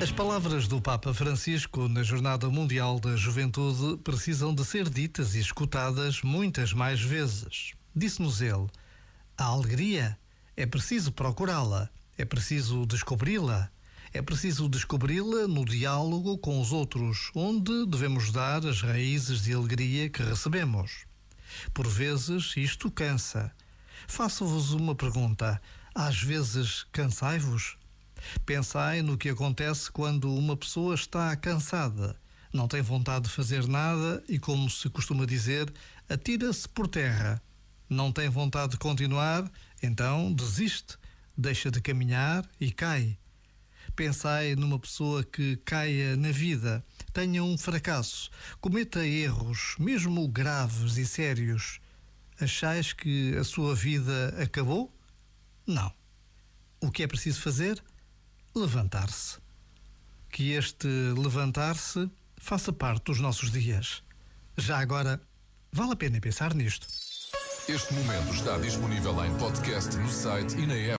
As palavras do Papa Francisco na Jornada Mundial da Juventude precisam de ser ditas e escutadas muitas mais vezes. Disse-nos ele: a alegria é preciso procurá-la, é preciso descobri-la. É preciso descobri-la no diálogo com os outros, onde devemos dar as raízes de alegria que recebemos. Por vezes isto cansa. Faço-vos uma pergunta: às vezes cansai-vos? Pensai no que acontece quando uma pessoa está cansada, não tem vontade de fazer nada e, como se costuma dizer, atira-se por terra. Não tem vontade de continuar, então desiste, deixa de caminhar e cai. Pensai numa pessoa que caia na vida, tenha um fracasso, cometa erros, mesmo graves e sérios. Achais que a sua vida acabou? Não. O que é preciso fazer? Levantar-se. Que este levantar-se faça parte dos nossos dias. Já agora, vale a pena pensar nisto. Este momento está disponível em podcast no site e na app.